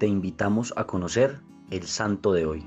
te invitamos a conocer el santo de hoy.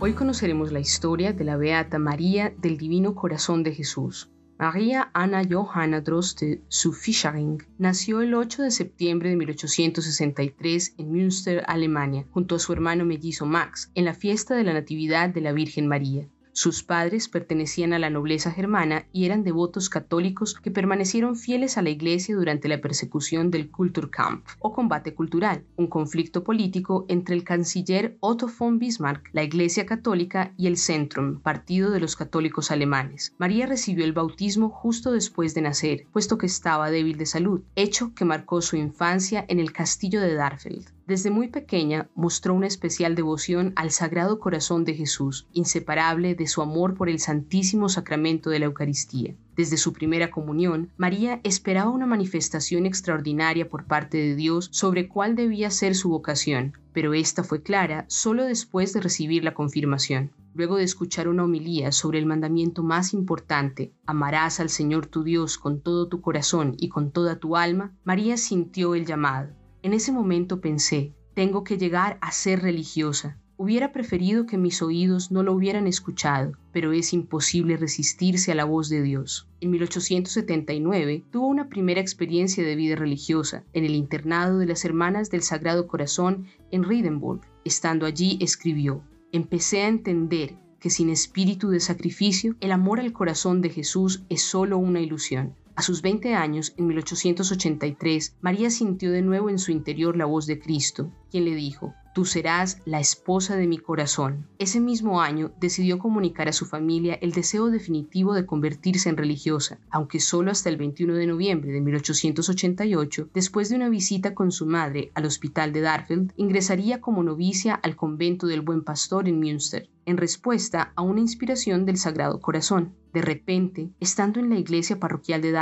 Hoy conoceremos la historia de la Beata María del Divino Corazón de Jesús. María Anna Johanna Droste zu Fischering nació el 8 de septiembre de 1863 en Münster, Alemania, junto a su hermano mellizo Max, en la fiesta de la Natividad de la Virgen María. Sus padres pertenecían a la nobleza germana y eran devotos católicos que permanecieron fieles a la Iglesia durante la persecución del Kulturkampf o combate cultural, un conflicto político entre el canciller Otto von Bismarck, la Iglesia católica y el Zentrum, partido de los católicos alemanes. María recibió el bautismo justo después de nacer, puesto que estaba débil de salud, hecho que marcó su infancia en el castillo de Darfeld. Desde muy pequeña mostró una especial devoción al Sagrado Corazón de Jesús, inseparable de su amor por el Santísimo Sacramento de la Eucaristía. Desde su primera comunión, María esperaba una manifestación extraordinaria por parte de Dios sobre cuál debía ser su vocación, pero esta fue clara solo después de recibir la confirmación. Luego de escuchar una homilía sobre el mandamiento más importante, amarás al Señor tu Dios con todo tu corazón y con toda tu alma, María sintió el llamado en ese momento pensé, tengo que llegar a ser religiosa. Hubiera preferido que mis oídos no lo hubieran escuchado, pero es imposible resistirse a la voz de Dios. En 1879 tuvo una primera experiencia de vida religiosa en el internado de las Hermanas del Sagrado Corazón en Riedenburg. Estando allí escribió, empecé a entender que sin espíritu de sacrificio el amor al corazón de Jesús es solo una ilusión. A sus 20 años, en 1883, María sintió de nuevo en su interior la voz de Cristo, quien le dijo, Tú serás la esposa de mi corazón. Ese mismo año decidió comunicar a su familia el deseo definitivo de convertirse en religiosa, aunque solo hasta el 21 de noviembre de 1888, después de una visita con su madre al hospital de Darfeld, ingresaría como novicia al convento del Buen Pastor en Münster, en respuesta a una inspiración del Sagrado Corazón. De repente, estando en la iglesia parroquial de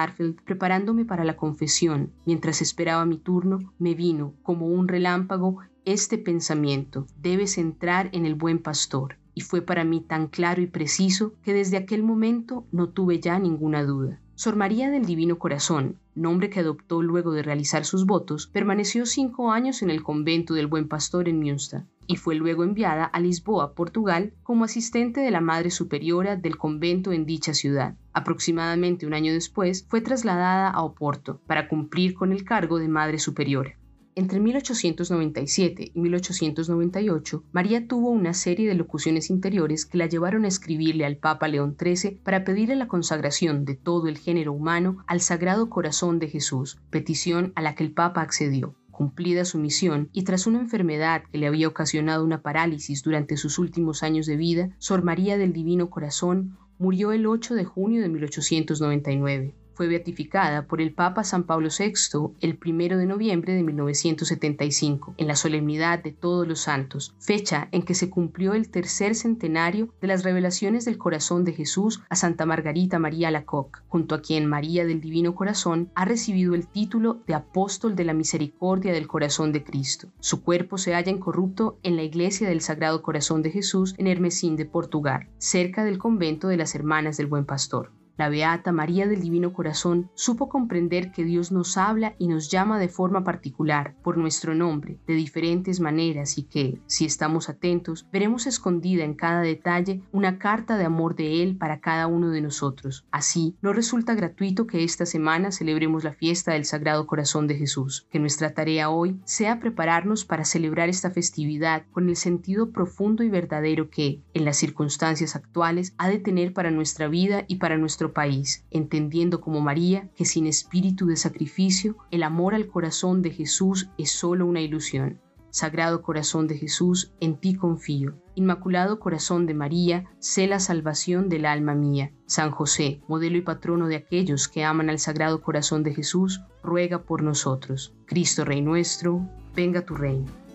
Preparándome para la confesión, mientras esperaba mi turno, me vino, como un relámpago, este pensamiento, debes entrar en el buen pastor, y fue para mí tan claro y preciso que desde aquel momento no tuve ya ninguna duda. Sor María del Divino Corazón, nombre que adoptó luego de realizar sus votos, permaneció cinco años en el convento del Buen Pastor en Münster y fue luego enviada a Lisboa, Portugal, como asistente de la Madre Superiora del convento en dicha ciudad. Aproximadamente un año después fue trasladada a Oporto para cumplir con el cargo de Madre Superiora. Entre 1897 y 1898, María tuvo una serie de locuciones interiores que la llevaron a escribirle al Papa León XIII para pedirle la consagración de todo el género humano al Sagrado Corazón de Jesús, petición a la que el Papa accedió. Cumplida su misión y tras una enfermedad que le había ocasionado una parálisis durante sus últimos años de vida, Sor María del Divino Corazón murió el 8 de junio de 1899 fue beatificada por el Papa San Pablo VI el 1 de noviembre de 1975, en la solemnidad de Todos los Santos, fecha en que se cumplió el tercer centenario de las revelaciones del corazón de Jesús a Santa Margarita María Lacoque, junto a quien María del Divino Corazón ha recibido el título de Apóstol de la Misericordia del Corazón de Cristo. Su cuerpo se halla incorrupto en la iglesia del Sagrado Corazón de Jesús en Hermesín de Portugal, cerca del convento de las Hermanas del Buen Pastor. La Beata María del Divino Corazón supo comprender que Dios nos habla y nos llama de forma particular, por nuestro nombre, de diferentes maneras y que, si estamos atentos, veremos escondida en cada detalle una carta de amor de Él para cada uno de nosotros. Así, no resulta gratuito que esta semana celebremos la fiesta del Sagrado Corazón de Jesús, que nuestra tarea hoy sea prepararnos para celebrar esta festividad con el sentido profundo y verdadero que, en las circunstancias actuales, ha de tener para nuestra vida y para país, entendiendo como María que sin espíritu de sacrificio el amor al corazón de Jesús es solo una ilusión. Sagrado Corazón de Jesús, en ti confío. Inmaculado Corazón de María, sé la salvación del alma mía. San José, modelo y patrono de aquellos que aman al Sagrado Corazón de Jesús, ruega por nosotros. Cristo Rey nuestro, venga tu reino.